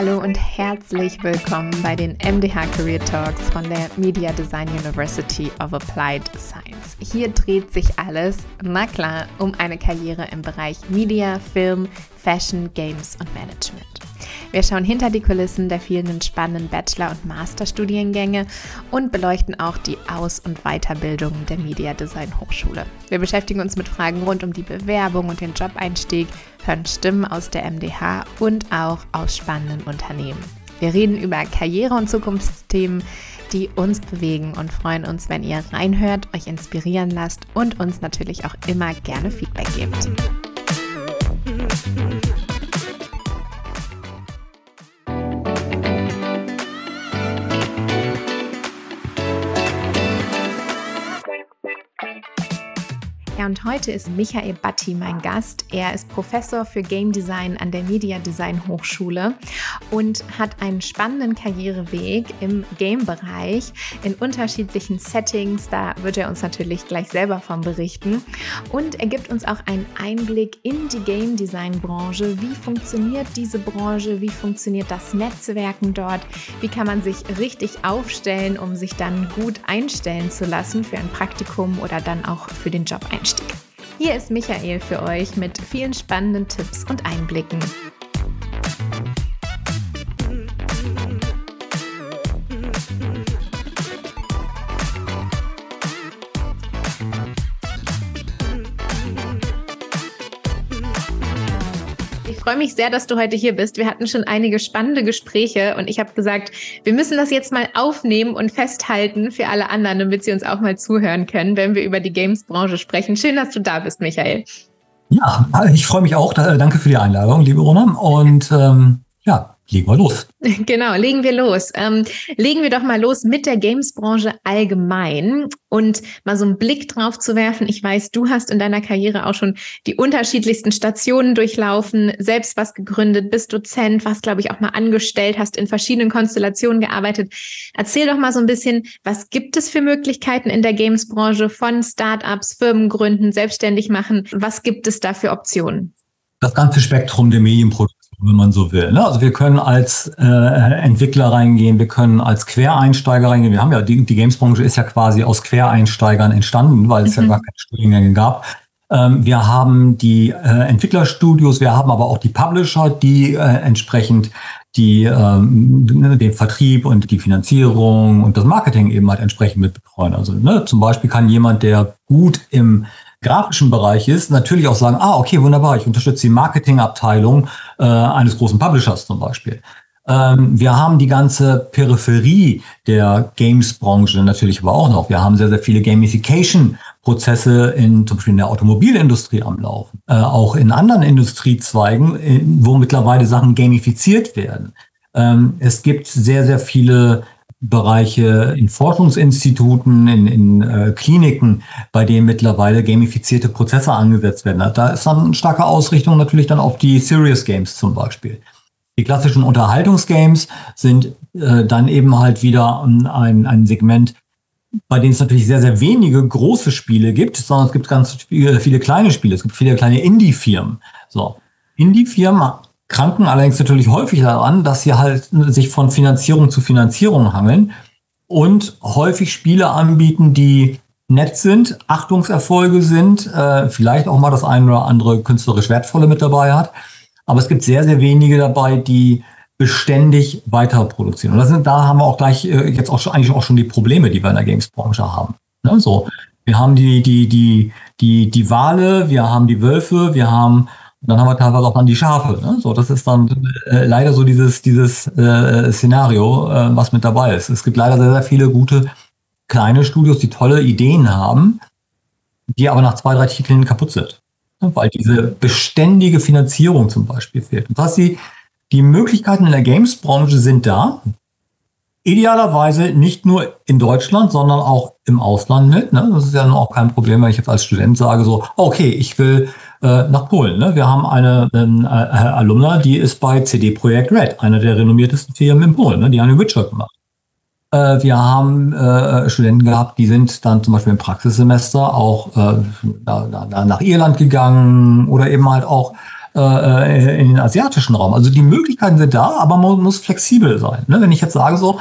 Hallo und herzlich willkommen bei den MDH Career Talks von der Media Design University of Applied Science. Hier dreht sich alles, na klar, um eine Karriere im Bereich Media, Film, Fashion, Games und Management. Wir schauen hinter die Kulissen der vielen spannenden Bachelor- und Masterstudiengänge und beleuchten auch die Aus- und Weiterbildung der Media Design Hochschule. Wir beschäftigen uns mit Fragen rund um die Bewerbung und den Jobeinstieg, hören Stimmen aus der MDH und auch aus spannenden Unternehmen. Wir reden über Karriere- und Zukunftsthemen, die uns bewegen und freuen uns, wenn ihr reinhört, euch inspirieren lasst und uns natürlich auch immer gerne Feedback gebt. Ja, und heute ist Michael Batti mein Gast. Er ist Professor für Game Design an der Media Design Hochschule und hat einen spannenden Karriereweg im Game-Bereich in unterschiedlichen Settings. Da wird er uns natürlich gleich selber von berichten. Und er gibt uns auch einen Einblick in die Game Design Branche. Wie funktioniert diese Branche? Wie funktioniert das Netzwerken dort? Wie kann man sich richtig aufstellen, um sich dann gut einstellen zu lassen für ein Praktikum oder dann auch für den Job-Einstieg? Einstieg. Hier ist Michael für euch mit vielen spannenden Tipps und Einblicken. Freue mich sehr, dass du heute hier bist. Wir hatten schon einige spannende Gespräche und ich habe gesagt, wir müssen das jetzt mal aufnehmen und festhalten für alle anderen, damit sie uns auch mal zuhören können, wenn wir über die Games-Branche sprechen. Schön, dass du da bist, Michael. Ja, ich freue mich auch. Danke für die Einladung, liebe Rona. Und ähm, ja, legen wir los. Genau, legen wir los. Ähm, legen wir doch mal los mit der Games-Branche allgemein und mal so einen Blick drauf zu werfen. Ich weiß, du hast in deiner Karriere auch schon die unterschiedlichsten Stationen durchlaufen, selbst was gegründet, bist Dozent, was glaube ich auch mal angestellt, hast in verschiedenen Konstellationen gearbeitet. Erzähl doch mal so ein bisschen, was gibt es für Möglichkeiten in der Games-Branche von Startups, Firmengründen, selbstständig machen? Was gibt es da für Optionen? Das ganze Spektrum der Medienproduktion wenn man so will. Ne? Also wir können als äh, Entwickler reingehen, wir können als Quereinsteiger reingehen. Wir haben ja, die, die Games-Branche ist ja quasi aus Quereinsteigern entstanden, weil es mhm. ja gar keine Studiengänge gab. Ähm, wir haben die äh, Entwicklerstudios, wir haben aber auch die Publisher, die äh, entsprechend die ähm, den Vertrieb und die Finanzierung und das Marketing eben halt entsprechend mit betreuen. Also ne, zum Beispiel kann jemand, der gut im grafischen Bereich ist, natürlich auch sagen, ah, okay, wunderbar, ich unterstütze die Marketingabteilung äh, eines großen Publishers zum Beispiel. Ähm, wir haben die ganze Peripherie der Games-Branche natürlich aber auch noch. Wir haben sehr, sehr viele Gamification-Prozesse in zum Beispiel in der Automobilindustrie am Laufen, äh, auch in anderen Industriezweigen, in, wo mittlerweile Sachen gamifiziert werden. Ähm, es gibt sehr, sehr viele Bereiche in Forschungsinstituten, in, in äh, Kliniken, bei denen mittlerweile gamifizierte Prozesse angesetzt werden. Da ist dann eine starke Ausrichtung natürlich dann auf die Serious Games zum Beispiel. Die klassischen Unterhaltungsgames sind äh, dann eben halt wieder ein, ein Segment, bei denen es natürlich sehr, sehr wenige große Spiele gibt, sondern es gibt ganz viele, viele kleine Spiele. Es gibt viele kleine Indie-Firmen. So. Indie-Firmen kranken allerdings natürlich häufig daran, dass sie halt sich von Finanzierung zu Finanzierung hangeln und häufig Spiele anbieten, die nett sind, Achtungserfolge sind, äh, vielleicht auch mal das eine oder andere künstlerisch wertvolle mit dabei hat. Aber es gibt sehr, sehr wenige dabei, die beständig weiter produzieren. Und sind, da haben wir auch gleich äh, jetzt auch schon, eigentlich auch schon die Probleme, die wir in der Games-Branche haben. Ne? So, wir haben die, die, die, die, die Wale, wir haben die Wölfe, wir haben und dann haben wir teilweise auch dann die Schafe. Ne? So, das ist dann äh, leider so dieses, dieses äh, Szenario, äh, was mit dabei ist. Es gibt leider sehr, sehr viele gute kleine Studios, die tolle Ideen haben, die aber nach zwei, drei Titeln kaputt sind. Ne? Weil diese beständige Finanzierung zum Beispiel fehlt. Und das die, die Möglichkeiten in der Games-Branche sind da. Idealerweise nicht nur in Deutschland, sondern auch im Ausland mit. Ne? Das ist ja dann auch kein Problem, wenn ich jetzt als Student sage, so, okay, ich will äh, nach Polen. Ne? Wir haben eine ähm, äh, Alumna, die ist bei CD Projekt Red, einer der renommiertesten Firmen in Polen. Ne? Die haben den Witcher gemacht. Äh, wir haben äh, Studenten gehabt, die sind dann zum Beispiel im Praxissemester auch äh, da, da, nach Irland gegangen oder eben halt auch in den asiatischen Raum. Also die Möglichkeiten sind da, aber man muss flexibel sein. Ne? Wenn ich jetzt sage so,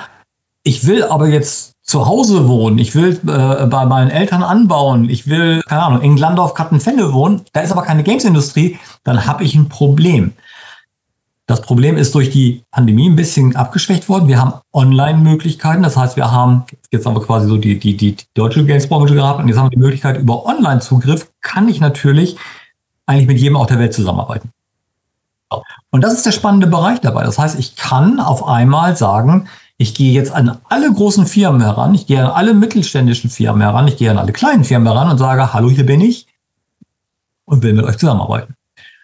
ich will aber jetzt zu Hause wohnen, ich will äh, bei meinen Eltern anbauen, ich will, keine Ahnung, in Glandorf Kattenfelde wohnen, da ist aber keine Games-Industrie, dann habe ich ein Problem. Das Problem ist durch die Pandemie ein bisschen abgeschwächt worden. Wir haben Online-Möglichkeiten. Das heißt, wir haben, jetzt haben wir quasi so die, die, die deutsche Games-Branche gehabt und jetzt haben wir die Möglichkeit, über Online-Zugriff kann ich natürlich eigentlich mit jedem auf der Welt zusammenarbeiten. Und das ist der spannende Bereich dabei. Das heißt, ich kann auf einmal sagen, ich gehe jetzt an alle großen Firmen heran, ich gehe an alle mittelständischen Firmen heran, ich gehe an alle kleinen Firmen heran und sage, hallo, hier bin ich und will mit euch zusammenarbeiten.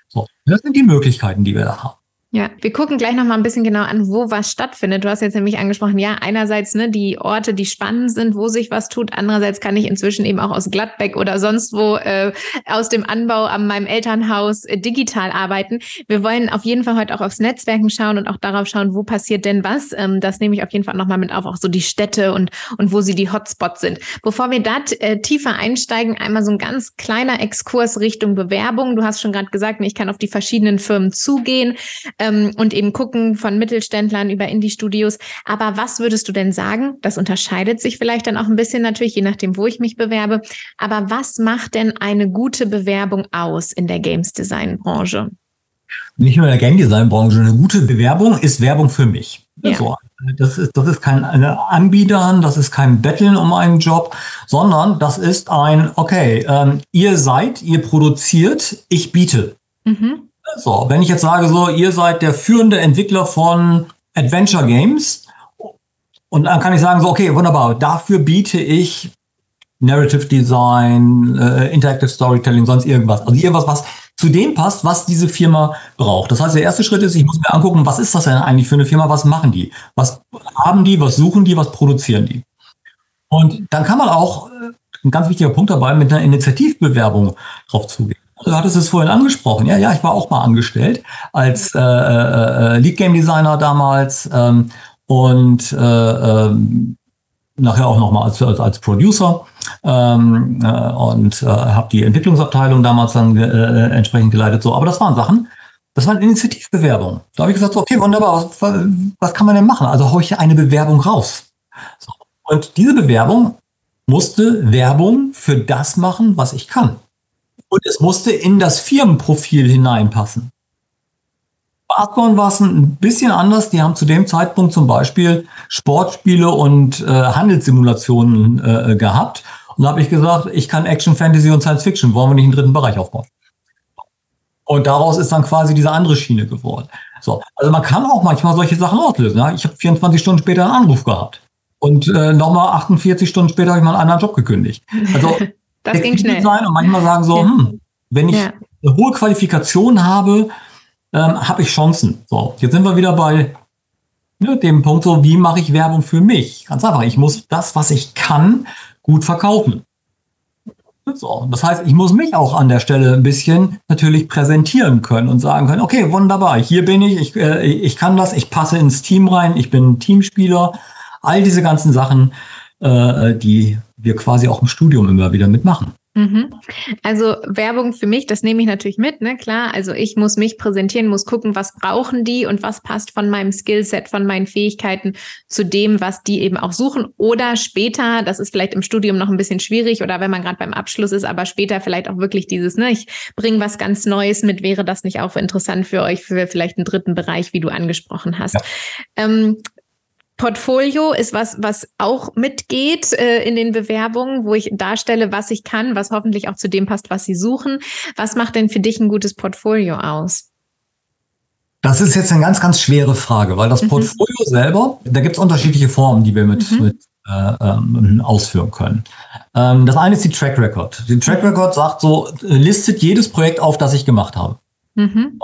So, das sind die Möglichkeiten, die wir da haben. Ja, wir gucken gleich noch mal ein bisschen genau an, wo was stattfindet. Du hast jetzt nämlich angesprochen, ja, einerseits ne, die Orte, die spannend sind, wo sich was tut. Andererseits kann ich inzwischen eben auch aus Gladbeck oder sonst wo äh, aus dem Anbau an meinem Elternhaus äh, digital arbeiten. Wir wollen auf jeden Fall heute auch aufs Netzwerken schauen und auch darauf schauen, wo passiert denn was. Ähm, das nehme ich auf jeden Fall noch mal mit auf, auch so die Städte und, und wo sie die Hotspots sind. Bevor wir da äh, tiefer einsteigen, einmal so ein ganz kleiner Exkurs Richtung Bewerbung. Du hast schon gerade gesagt, ich kann auf die verschiedenen Firmen zugehen ähm, und eben gucken von Mittelständlern über Indie-Studios. Aber was würdest du denn sagen? Das unterscheidet sich vielleicht dann auch ein bisschen natürlich, je nachdem, wo ich mich bewerbe. Aber was macht denn eine gute Bewerbung aus in der Games-Design-Branche? Nicht nur in der Game Design Branche. Eine gute Bewerbung ist Werbung für mich. Ja. So, das ist, das ist kein Anbietern, das ist kein Betteln um einen Job, sondern das ist ein, okay, ähm, ihr seid, ihr produziert, ich biete. Mhm. So, wenn ich jetzt sage, so, ihr seid der führende Entwickler von Adventure Games, und dann kann ich sagen, so, okay, wunderbar, dafür biete ich Narrative Design, äh, Interactive Storytelling, sonst irgendwas. Also irgendwas, was zu dem passt, was diese Firma braucht. Das heißt, der erste Schritt ist, ich muss mir angucken, was ist das denn eigentlich für eine Firma, was machen die? Was haben die, was suchen die, was produzieren die? Und dann kann man auch, äh, ein ganz wichtiger Punkt dabei, mit einer Initiativbewerbung drauf zugehen. Du hattest es vorhin angesprochen. Ja, ja, ich war auch mal angestellt als äh, äh, äh Lead Game Designer damals ähm, und äh, ähm, nachher auch nochmal als, als, als Producer ähm, äh, und äh, habe die Entwicklungsabteilung damals dann äh, entsprechend geleitet. So, aber das waren Sachen, das waren Initiativbewerbungen. Da habe ich gesagt, so, okay, wunderbar, was, was kann man denn machen? Also haue ich eine Bewerbung raus. So. Und diese Bewerbung musste Werbung für das machen, was ich kann. Und es musste in das Firmenprofil hineinpassen. Bei war es ein bisschen anders. Die haben zu dem Zeitpunkt zum Beispiel Sportspiele und äh, Handelssimulationen äh, gehabt. Und da habe ich gesagt, ich kann Action, Fantasy und Science Fiction. Wollen wir nicht einen dritten Bereich aufbauen? Und daraus ist dann quasi diese andere Schiene geworden. So, also man kann auch manchmal solche Sachen auslösen. Ja? Ich habe 24 Stunden später einen Anruf gehabt. Und äh, nochmal 48 Stunden später habe ich mal einen anderen Job gekündigt. Also Das ging schnell. Sein und manchmal sagen so, ja. hm, wenn ich ja. eine hohe Qualifikation habe, ähm, habe ich Chancen. So, jetzt sind wir wieder bei ne, dem Punkt so, wie mache ich Werbung für mich? Ganz einfach, ich muss das, was ich kann, gut verkaufen. So, das heißt, ich muss mich auch an der Stelle ein bisschen natürlich präsentieren können und sagen können, okay, wunderbar, hier bin ich, ich, äh, ich kann das, ich passe ins Team rein, ich bin Teamspieler. All diese ganzen Sachen, äh, die wir quasi auch im Studium immer wieder mitmachen. Mhm. Also Werbung für mich, das nehme ich natürlich mit, ne? Klar. Also ich muss mich präsentieren, muss gucken, was brauchen die und was passt von meinem Skillset, von meinen Fähigkeiten zu dem, was die eben auch suchen. Oder später, das ist vielleicht im Studium noch ein bisschen schwierig oder wenn man gerade beim Abschluss ist, aber später vielleicht auch wirklich dieses, ne, ich bringe was ganz Neues mit, wäre das nicht auch interessant für euch, für vielleicht einen dritten Bereich, wie du angesprochen hast. Ja. Ähm, Portfolio ist was, was auch mitgeht äh, in den Bewerbungen, wo ich darstelle, was ich kann, was hoffentlich auch zu dem passt, was Sie suchen. Was macht denn für dich ein gutes Portfolio aus? Das ist jetzt eine ganz, ganz schwere Frage, weil das mhm. Portfolio selber, da gibt es unterschiedliche Formen, die wir mit, mhm. mit äh, ähm, ausführen können. Ähm, das eine ist die Track Record. Die Track Record sagt so, listet jedes Projekt auf, das ich gemacht habe. Mhm.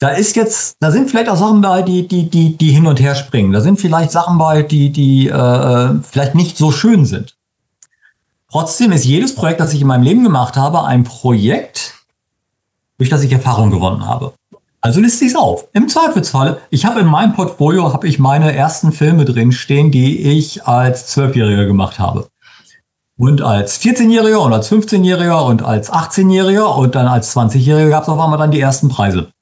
Da ist jetzt, da sind vielleicht auch Sachen bei, die, die, die, die hin und her springen. Da sind vielleicht Sachen bei, die, die äh, vielleicht nicht so schön sind. Trotzdem ist jedes Projekt, das ich in meinem Leben gemacht habe, ein Projekt, durch das ich Erfahrung gewonnen habe. Also liste ich es auf. Im Zweifelsfall, ich habe in meinem Portfolio habe ich meine ersten Filme drin stehen, die ich als Zwölfjähriger gemacht habe. Und als 14-Jähriger und als 15-Jähriger und als 18-Jähriger und dann als 20-Jähriger gab es auf einmal dann die ersten Preise.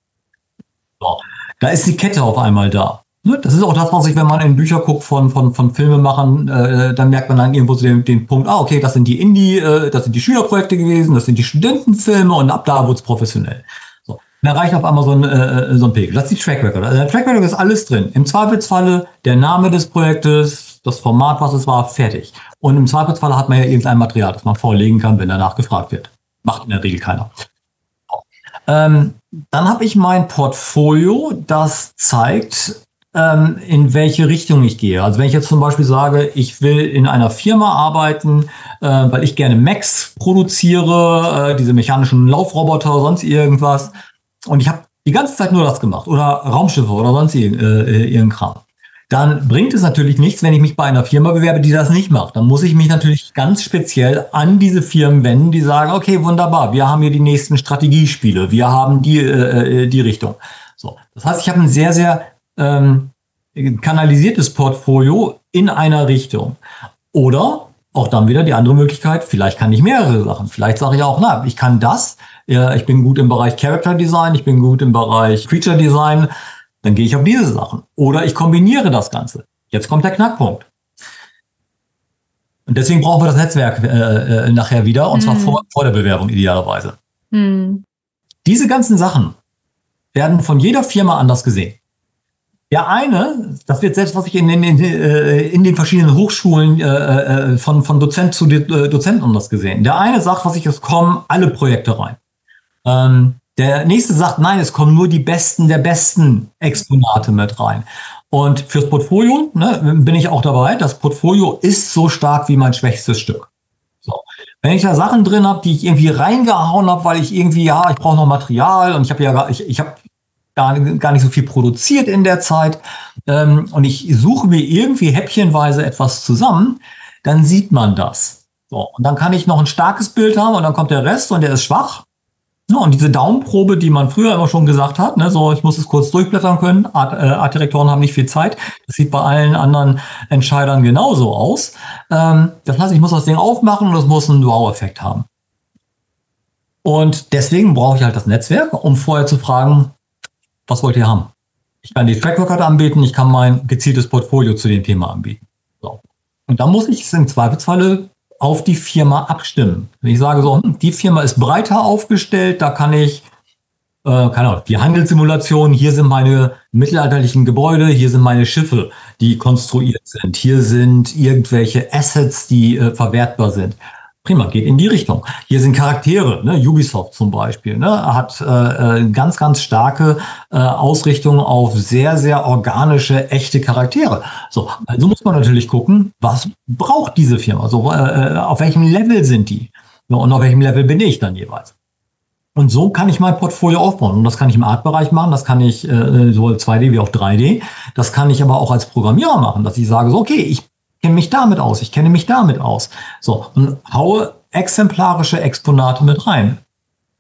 Da ist die Kette auf einmal da. Ne, das ist auch das, was ich, wenn man in Bücher guckt von, von, von Filmemachern, äh, dann merkt man dann irgendwo so den, den Punkt, ah, okay, das sind die Indie, äh, das sind die Schülerprojekte gewesen, das sind die Studentenfilme und ab da wird's professionell. So. Dann reicht auf einmal so ein, äh, so ein Pegel. Das ist die Track Record. Also der Track Record ist alles drin. Im Zweifelsfalle der Name des Projektes, das Format, was es war, fertig. Und im Zweifelsfalle hat man ja irgendein Material, das man vorlegen kann, wenn danach gefragt wird. Macht in der Regel keiner. Ähm, dann habe ich mein Portfolio, das zeigt, ähm, in welche Richtung ich gehe. Also wenn ich jetzt zum Beispiel sage, ich will in einer Firma arbeiten, äh, weil ich gerne Macs produziere, äh, diese mechanischen Laufroboter, sonst irgendwas, und ich habe die ganze Zeit nur das gemacht oder Raumschiffe oder sonst äh, irgendein Kram. Dann bringt es natürlich nichts, wenn ich mich bei einer Firma bewerbe, die das nicht macht. Dann muss ich mich natürlich ganz speziell an diese Firmen wenden, die sagen, okay, wunderbar, wir haben hier die nächsten Strategiespiele, wir haben die, äh, äh die Richtung. So, das heißt, ich habe ein sehr, sehr ähm, kanalisiertes Portfolio in einer Richtung. Oder auch dann wieder die andere Möglichkeit, vielleicht kann ich mehrere Sachen. Vielleicht sage ich auch, na, ich kann das, ja, ich bin gut im Bereich Character Design, ich bin gut im Bereich Creature Design, dann gehe ich auf diese Sachen. Oder ich kombiniere das Ganze. Jetzt kommt der Knackpunkt. Und deswegen brauchen wir das Netzwerk äh, äh, nachher wieder, und mhm. zwar vor, vor der Bewerbung idealerweise. Mhm. Diese ganzen Sachen werden von jeder Firma anders gesehen. Der eine, das wird selbst, was ich in den, in, äh, den verschiedenen Hochschulen äh, äh, von, von Dozent zu Dozent anders gesehen. Der eine sagt, was ich, es kommen alle Projekte rein. Ähm, der nächste sagt, nein, es kommen nur die besten der besten Exponate mit rein. Und fürs Portfolio ne, bin ich auch dabei. Das Portfolio ist so stark wie mein schwächstes Stück. So. Wenn ich da Sachen drin habe, die ich irgendwie reingehauen habe, weil ich irgendwie, ja, ich brauche noch Material und ich habe ja, ich, ich habe gar, gar nicht so viel produziert in der Zeit ähm, und ich suche mir irgendwie häppchenweise etwas zusammen, dann sieht man das. So, und dann kann ich noch ein starkes Bild haben und dann kommt der Rest und der ist schwach. Ja, und diese Daumenprobe, die man früher immer schon gesagt hat, ne, so ich muss es kurz durchblättern können, Art, äh, Artdirektoren haben nicht viel Zeit. Das sieht bei allen anderen Entscheidern genauso aus. Ähm, das heißt, ich muss das Ding aufmachen und es muss einen Wow-Effekt haben. Und deswegen brauche ich halt das Netzwerk, um vorher zu fragen, was wollt ihr haben? Ich kann die Track Record anbieten, ich kann mein gezieltes Portfolio zu dem Thema anbieten. So. Und dann muss ich es im Zweifelsfalle auf die Firma abstimmen. Wenn ich sage so, hm, die Firma ist breiter aufgestellt, da kann ich, äh, keine Ahnung, die Handelssimulation, hier sind meine mittelalterlichen Gebäude, hier sind meine Schiffe, die konstruiert sind, hier sind irgendwelche Assets, die äh, verwertbar sind. Prima, geht in die Richtung. Hier sind Charaktere, ne? Ubisoft zum Beispiel, ne? hat äh, äh, ganz, ganz starke äh, Ausrichtung auf sehr, sehr organische, echte Charaktere. So, also muss man natürlich gucken, was braucht diese Firma? So, äh, äh auf welchem Level sind die? Und auf welchem Level bin ich dann jeweils? Und so kann ich mein Portfolio aufbauen. Und das kann ich im Art-Bereich machen, das kann ich äh, sowohl 2D wie auch 3D. Das kann ich aber auch als Programmierer machen, dass ich sage, so, okay, ich kenne mich damit aus, ich kenne mich damit aus. So, und haue exemplarische Exponate mit rein.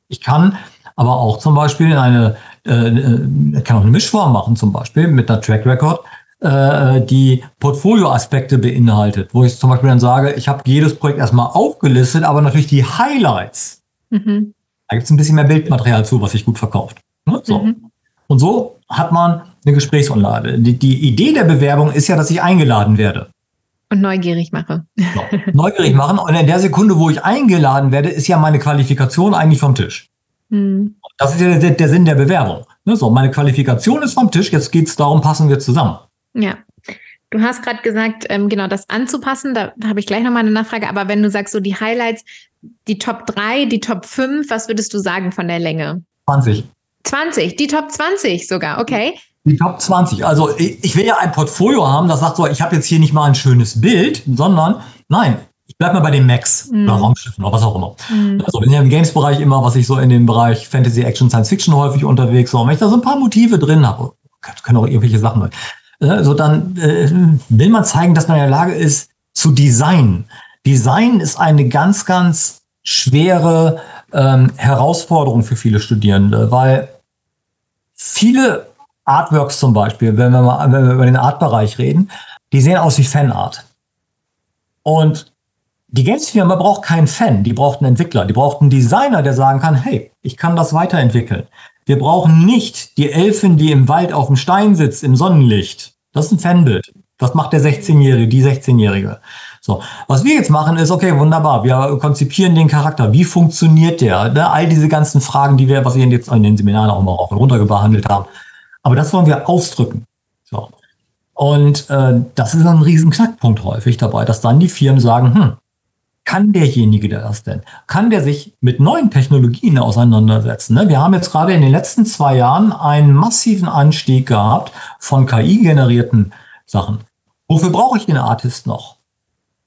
Ich kann aber auch zum Beispiel in eine, äh, äh kann auch eine Mischform machen, zum Beispiel mit einer Track Record, äh, die Portfolio-Aspekte beinhaltet, wo ich zum Beispiel dann sage, ich habe jedes Projekt erstmal aufgelistet, aber natürlich die Highlights. Mhm. Da gibt es ein bisschen mehr Bildmaterial zu, was sich gut verkauft. Ne? So. Mhm. Und so hat man eine Gesprächsunlage. Die, die Idee der Bewerbung ist ja, dass ich eingeladen werde. Und neugierig mache. Genau. Neugierig machen. Und in der Sekunde, wo ich eingeladen werde, ist ja meine Qualifikation eigentlich vom Tisch. Hm. Das ist ja der, der, Sinn der Bewerbung. Ne, so, meine Qualifikation ist vom Tisch, jetzt geht es darum, passen wir zusammen. Ja. Du hast gerade gesagt, ähm, genau das anzupassen, da, da habe ich gleich nochmal eine Nachfrage, aber wenn du sagst, so die Highlights, die Top 3, die Top 5, was würdest du sagen von der Länge? 20. 20, die Top 20 sogar, okay. Die Top 20. Also ich will ja ein Portfolio haben, das sagt so, ich habe jetzt hier nicht mal ein schönes Bild, sondern nein, ich bleibe mal bei den Macs mhm. oder Raumschiffen oder was auch immer. Mhm. Also bin ja im Games-Bereich immer, was ich so in dem Bereich Fantasy, Action, Science Fiction häufig unterwegs war. wenn ich da so ein paar Motive drin habe, können auch irgendwelche Sachen sein, also dann äh, will man zeigen, dass man in der Lage ist zu designen. Design ist eine ganz, ganz schwere ähm, Herausforderung für viele Studierende, weil viele Artworks zum Beispiel, wenn wir mal wenn wir über den Artbereich reden, die sehen aus wie Fanart. Und die Games-Firma braucht keinen Fan, die braucht einen Entwickler, die braucht einen Designer, der sagen kann, hey, ich kann das weiterentwickeln. Wir brauchen nicht die Elfin, die im Wald auf dem Stein sitzt, im Sonnenlicht. Das ist ein Fanbild. Das macht der 16-Jährige, die 16-Jährige. So, was wir jetzt machen ist, okay, wunderbar, wir konzipieren den Charakter. Wie funktioniert der? Ne? All diese ganzen Fragen, die wir, was wir jetzt in den Seminaren auch mal rauf und runter behandelt haben. Aber das wollen wir ausdrücken. So. Und äh, das ist ein riesen Knackpunkt häufig dabei, dass dann die Firmen sagen, hm, kann derjenige das denn? Kann der sich mit neuen Technologien auseinandersetzen? Ne? Wir haben jetzt gerade in den letzten zwei Jahren einen massiven Anstieg gehabt von KI-generierten Sachen. Wofür brauche ich den Artist noch?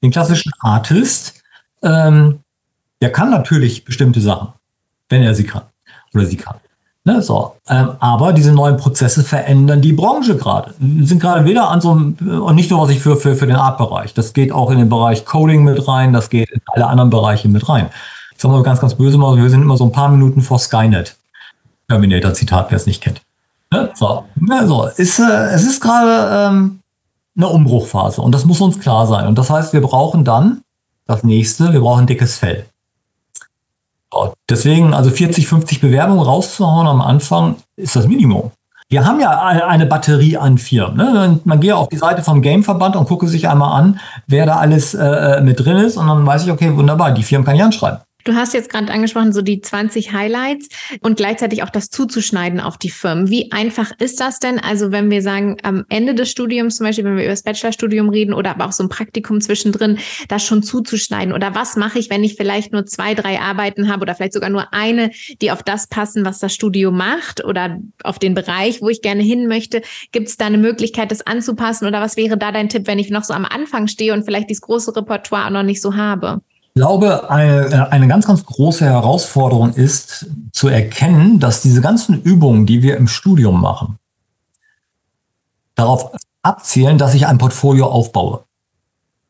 Den klassischen Artist, ähm, der kann natürlich bestimmte Sachen, wenn er sie kann oder sie kann. Ne, so. Ähm, aber diese neuen Prozesse verändern die Branche gerade. Sind gerade wieder an so einem, und nicht nur was ich für, für, für den Art-Bereich. Das geht auch in den Bereich Coding mit rein, das geht in alle anderen Bereiche mit rein. Ich sag mal ganz, ganz böse mal, wir sind immer so ein paar Minuten vor Skynet. Terminator-Zitat, wer es nicht kennt. Ne, so. Ne, so. Ist, äh, es ist gerade ähm, eine Umbruchphase und das muss uns klar sein. Und das heißt, wir brauchen dann das nächste, wir brauchen dickes Fell. Deswegen, also 40, 50 Bewerbungen rauszuhauen am Anfang ist das Minimum. Wir haben ja eine Batterie an Firmen. Ne? Man gehe auf die Seite vom Gameverband und gucke sich einmal an, wer da alles äh, äh, mit drin ist. Und dann weiß ich, okay, wunderbar, die Firmen kann ich anschreiben. Du hast jetzt gerade angesprochen, so die 20 Highlights und gleichzeitig auch das zuzuschneiden auf die Firmen. Wie einfach ist das denn? Also wenn wir sagen, am Ende des Studiums, zum Beispiel, wenn wir über das Bachelorstudium reden oder aber auch so ein Praktikum zwischendrin, das schon zuzuschneiden? Oder was mache ich, wenn ich vielleicht nur zwei, drei Arbeiten habe oder vielleicht sogar nur eine, die auf das passen, was das Studio macht oder auf den Bereich, wo ich gerne hin möchte? Gibt es da eine Möglichkeit, das anzupassen? Oder was wäre da dein Tipp, wenn ich noch so am Anfang stehe und vielleicht dieses große Repertoire auch noch nicht so habe? Ich glaube, eine, eine ganz, ganz große Herausforderung ist zu erkennen, dass diese ganzen Übungen, die wir im Studium machen, darauf abzielen, dass ich ein Portfolio aufbaue.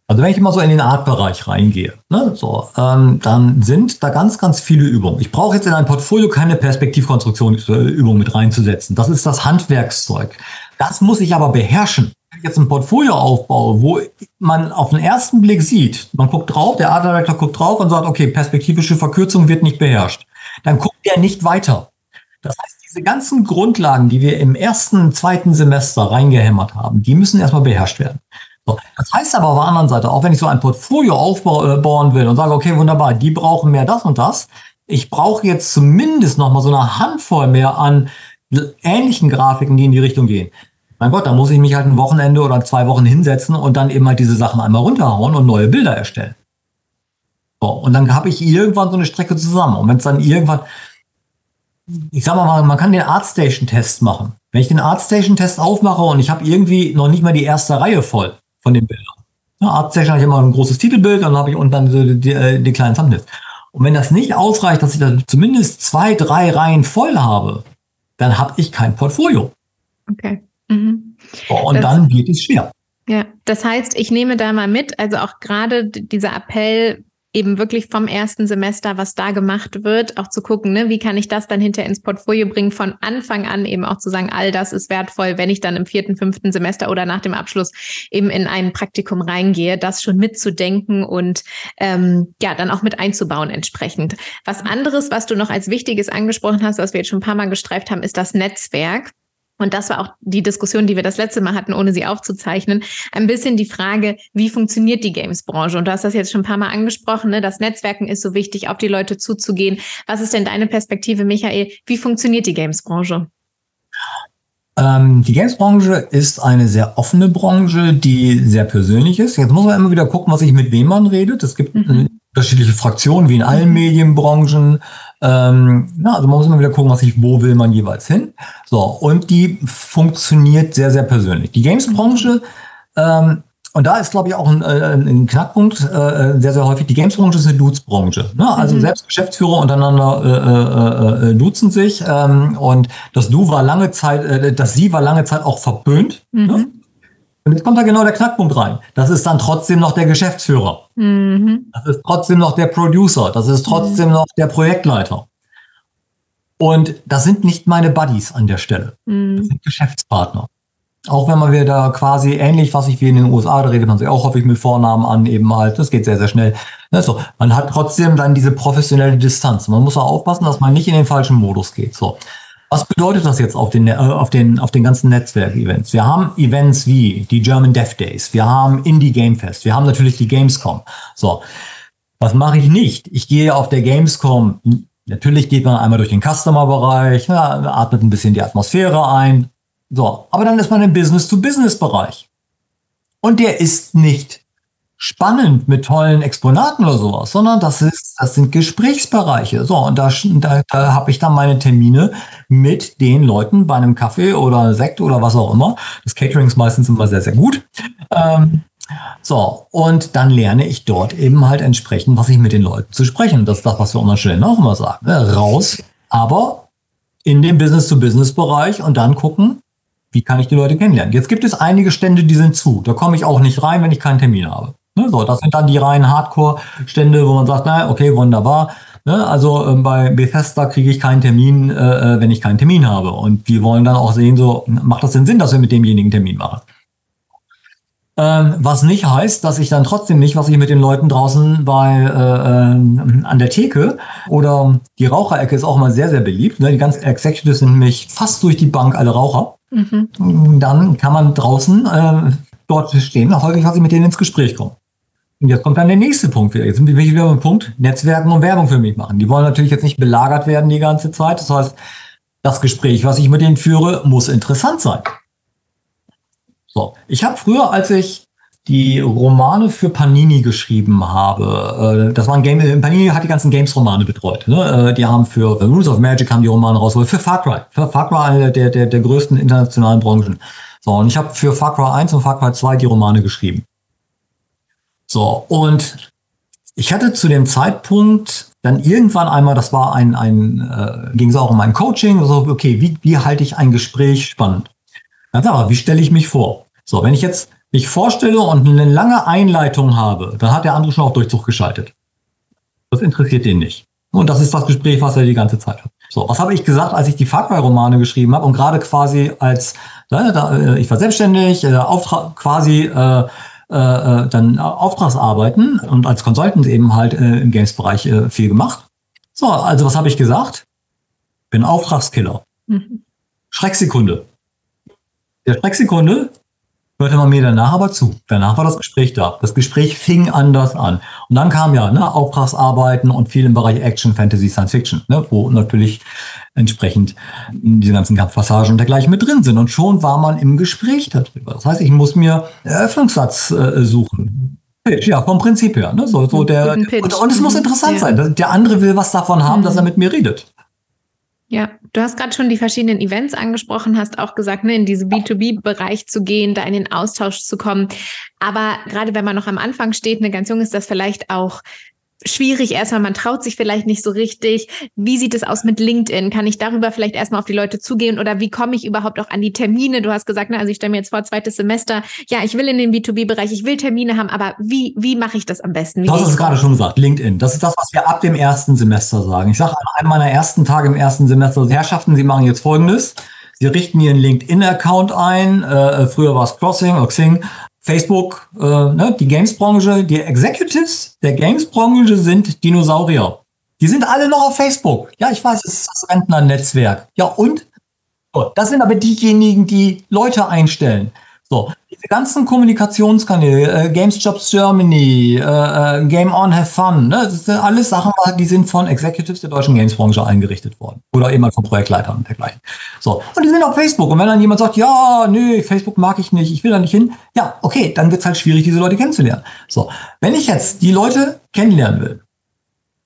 Also wenn ich immer so in den Artbereich reingehe, ne, so, ähm, dann sind da ganz, ganz viele Übungen. Ich brauche jetzt in ein Portfolio keine Perspektivkonstruktionsübung mit reinzusetzen. Das ist das Handwerkszeug. Das muss ich aber beherrschen jetzt ein Portfolio aufbaue, wo man auf den ersten Blick sieht, man guckt drauf, der Art Director guckt drauf und sagt, okay, perspektivische Verkürzung wird nicht beherrscht, dann guckt er nicht weiter. Das heißt, diese ganzen Grundlagen, die wir im ersten, zweiten Semester reingehämmert haben, die müssen erstmal beherrscht werden. So. Das heißt aber auf der anderen Seite, auch wenn ich so ein Portfolio aufbauen will und sage, okay, wunderbar, die brauchen mehr das und das, ich brauche jetzt zumindest noch mal so eine Handvoll mehr an ähnlichen Grafiken, die in die Richtung gehen mein Gott, da muss ich mich halt ein Wochenende oder zwei Wochen hinsetzen und dann eben halt diese Sachen einmal runterhauen und neue Bilder erstellen. So, und dann habe ich irgendwann so eine Strecke zusammen. Und wenn es dann irgendwann, ich sag mal, man kann den Artstation-Test machen. Wenn ich den Artstation-Test aufmache und ich habe irgendwie noch nicht mal die erste Reihe voll von den Bildern. Ja, Artstation habe ich immer ein großes Titelbild, dann habe ich unten dann die, die, äh, die kleinen Thumbnails. Und wenn das nicht ausreicht, dass ich da zumindest zwei, drei Reihen voll habe, dann habe ich kein Portfolio. Okay. Mhm. Und das, dann wird es schwer. Ja, das heißt, ich nehme da mal mit, also auch gerade dieser Appell, eben wirklich vom ersten Semester, was da gemacht wird, auch zu gucken, ne, wie kann ich das dann hinter ins Portfolio bringen, von Anfang an eben auch zu sagen, all das ist wertvoll, wenn ich dann im vierten, fünften Semester oder nach dem Abschluss eben in ein Praktikum reingehe, das schon mitzudenken und ähm, ja, dann auch mit einzubauen entsprechend. Was anderes, was du noch als Wichtiges angesprochen hast, was wir jetzt schon ein paar Mal gestreift haben, ist das Netzwerk. Und das war auch die Diskussion, die wir das letzte Mal hatten, ohne sie aufzuzeichnen. Ein bisschen die Frage, wie funktioniert die Games-Branche? Und du hast das jetzt schon ein paar Mal angesprochen, ne? das Netzwerken ist so wichtig, auf die Leute zuzugehen. Was ist denn deine Perspektive, Michael? Wie funktioniert die Games-Branche? Ähm, die Games-Branche ist eine sehr offene Branche, die sehr persönlich ist. Jetzt muss man immer wieder gucken, was ich mit wem man redet. Es gibt mhm. Unterschiedliche Fraktionen, wie in allen mhm. Medienbranchen. Ähm, na, also man muss immer wieder gucken, was ich, wo will man jeweils hin. So, und die funktioniert sehr, sehr persönlich. Die Games-Branche, ähm, und da ist, glaube ich, auch ein, äh, ein Knackpunkt äh, sehr, sehr häufig. Die Games-Branche ist eine Dudes-Branche. Ne? Also mhm. selbst Geschäftsführer untereinander äh, äh, äh, duzen sich. Ähm, und das Du war lange Zeit, äh, das Sie war lange Zeit auch verpönt. Ne? Mhm. Ne? Und jetzt kommt da genau der Knackpunkt rein. Das ist dann trotzdem noch der Geschäftsführer. Mhm. Das ist trotzdem noch der Producer. Das ist trotzdem mhm. noch der Projektleiter. Und das sind nicht meine Buddies an der Stelle. Mhm. Das sind Geschäftspartner. Auch wenn man wieder da quasi ähnlich, was ich wie in den USA, da redet man sich auch häufig mit Vornamen an, eben halt, das geht sehr, sehr schnell. Also, man hat trotzdem dann diese professionelle Distanz. Man muss auch aufpassen, dass man nicht in den falschen Modus geht. So. Was bedeutet das jetzt auf den, äh, auf den, auf den ganzen Netzwerk-Events? Wir haben Events wie die German Dev Days, wir haben Indie Game Fest, wir haben natürlich die Gamescom. So, was mache ich nicht? Ich gehe auf der Gamescom, natürlich geht man einmal durch den Customer-Bereich, atmet ein bisschen die Atmosphäre ein. So, aber dann ist man im Business-to-Business-Bereich. Und der ist nicht spannend mit tollen Exponaten oder sowas, sondern das ist, das sind Gesprächsbereiche. So, und da, da, da habe ich dann meine Termine mit den Leuten bei einem Kaffee oder Sekt oder was auch immer. Das Catering ist meistens immer sehr, sehr gut. Ähm, so, und dann lerne ich dort eben halt entsprechend, was ich mit den Leuten zu sprechen. Das ist das, was wir an Stellen auch immer sagen. Ne? Raus, aber in den Business-to-Business-Bereich und dann gucken, wie kann ich die Leute kennenlernen. Jetzt gibt es einige Stände, die sind zu. Da komme ich auch nicht rein, wenn ich keinen Termin habe. Ne, so, das sind dann die reinen Hardcore-Stände, wo man sagt, na, okay, wunderbar. Ne, also ähm, bei Bethesda kriege ich keinen Termin, äh, äh, wenn ich keinen Termin habe. Und die wollen dann auch sehen, so, macht das denn Sinn, dass wir mit demjenigen Termin machen? Ähm, was nicht heißt, dass ich dann trotzdem nicht, was ich mit den Leuten draußen bei äh, äh, an der Theke oder die Raucherecke ist auch immer sehr, sehr beliebt. Ne? Die ganzen Executives sind nämlich fast durch die Bank alle Raucher. Mhm. Dann kann man draußen äh, dort stehen, häufig, was ich mit denen ins Gespräch komme. Und jetzt kommt dann der nächste Punkt wieder. Jetzt sind wir wieder beim Punkt Netzwerken und Werbung für mich machen. Die wollen natürlich jetzt nicht belagert werden die ganze Zeit. Das heißt, das Gespräch, was ich mit denen führe, muss interessant sein. So, ich habe früher, als ich die Romane für Panini geschrieben habe. Äh, das waren Game, Panini hat die ganzen Games-Romane betreut. Ne? Äh, die haben für Rules of Magic haben die Romane rausgeholt, für Far Cry. Für Far Cry eine der, der, der größten internationalen Branchen. So, und ich habe für Far Cry 1 und Far Cry 2 die Romane geschrieben. So, und ich hatte zu dem Zeitpunkt dann irgendwann einmal, das war ein, ein äh, ging es auch um ein Coaching, so, okay, wie, wie halte ich ein Gespräch spannend? Ganz einfach, wie stelle ich mich vor? So, wenn ich jetzt mich vorstelle und eine lange Einleitung habe, dann hat der andere schon auf Durchzug geschaltet. Das interessiert den nicht. Und das ist das Gespräch, was er die ganze Zeit hat. So, was habe ich gesagt, als ich die Far Cry-Romane geschrieben habe und gerade quasi als, da, äh, ich war selbstständig, äh, Auftrag quasi äh, dann Auftragsarbeiten und als Consultant eben halt äh, im Games-Bereich äh, viel gemacht. So, also was habe ich gesagt? Bin Auftragskiller. Mhm. Schrecksekunde. Der Schrecksekunde hörte man mir danach aber zu. Danach war das Gespräch da. Das Gespräch fing anders an. Und dann kam ja ne, Auftragsarbeiten und viel im Bereich Action, Fantasy, Science Fiction, ne, wo natürlich entsprechend diese ganzen Kampfpassagen und dergleichen mit drin sind. Und schon war man im Gespräch darüber. Das heißt, ich muss mir Eröffnungssatz äh, suchen. Pitch, ja, vom Prinzip her. Ne? So, so der, und, und, es muss interessant ja. sein. Der andere will was davon haben, mhm. dass er mit mir redet. Ja, du hast gerade schon die verschiedenen Events angesprochen, hast auch gesagt, ne, in diesen B2B-Bereich zu gehen, da in den Austausch zu kommen. Aber gerade wenn man noch am Anfang steht, ne, ganz jung ist das vielleicht auch schwierig erstmal, man traut sich vielleicht nicht so richtig. Wie sieht es aus mit LinkedIn? Kann ich darüber vielleicht erstmal auf die Leute zugehen oder wie komme ich überhaupt auch an die Termine? Du hast gesagt, ne, also ich stelle mir jetzt vor, zweites Semester, ja, ich will in den B2B-Bereich, ich will Termine haben, aber wie, wie mache ich das am besten? Wie du hast es gerade schon gesagt, LinkedIn. Das ist das, was wir ab dem ersten Semester sagen. Ich sage an einem meiner ersten Tage im ersten Semester, Herrschaften, Sie machen jetzt Folgendes. Sie richten Ihren LinkedIn-Account ein. Äh, früher war es Crossing oder Xing. Facebook, äh, ne, die Games-Branche, die Executives der Games-Branche sind Dinosaurier. Die sind alle noch auf Facebook. Ja, ich weiß, es ist das Rentner-Netzwerk. Ja, und? Das sind aber diejenigen, die Leute einstellen. So, diese ganzen Kommunikationskanäle, äh, Games Jobs Germany, äh, äh, Game On, Have Fun, ne, das sind alles Sachen, die sind von Executives der deutschen Games-Branche eingerichtet worden. Oder eben von Projektleitern und dergleichen. So, und die sind auf Facebook. Und wenn dann jemand sagt, ja, nö, Facebook mag ich nicht, ich will da nicht hin, ja, okay, dann wird es halt schwierig, diese Leute kennenzulernen. So, wenn ich jetzt die Leute kennenlernen will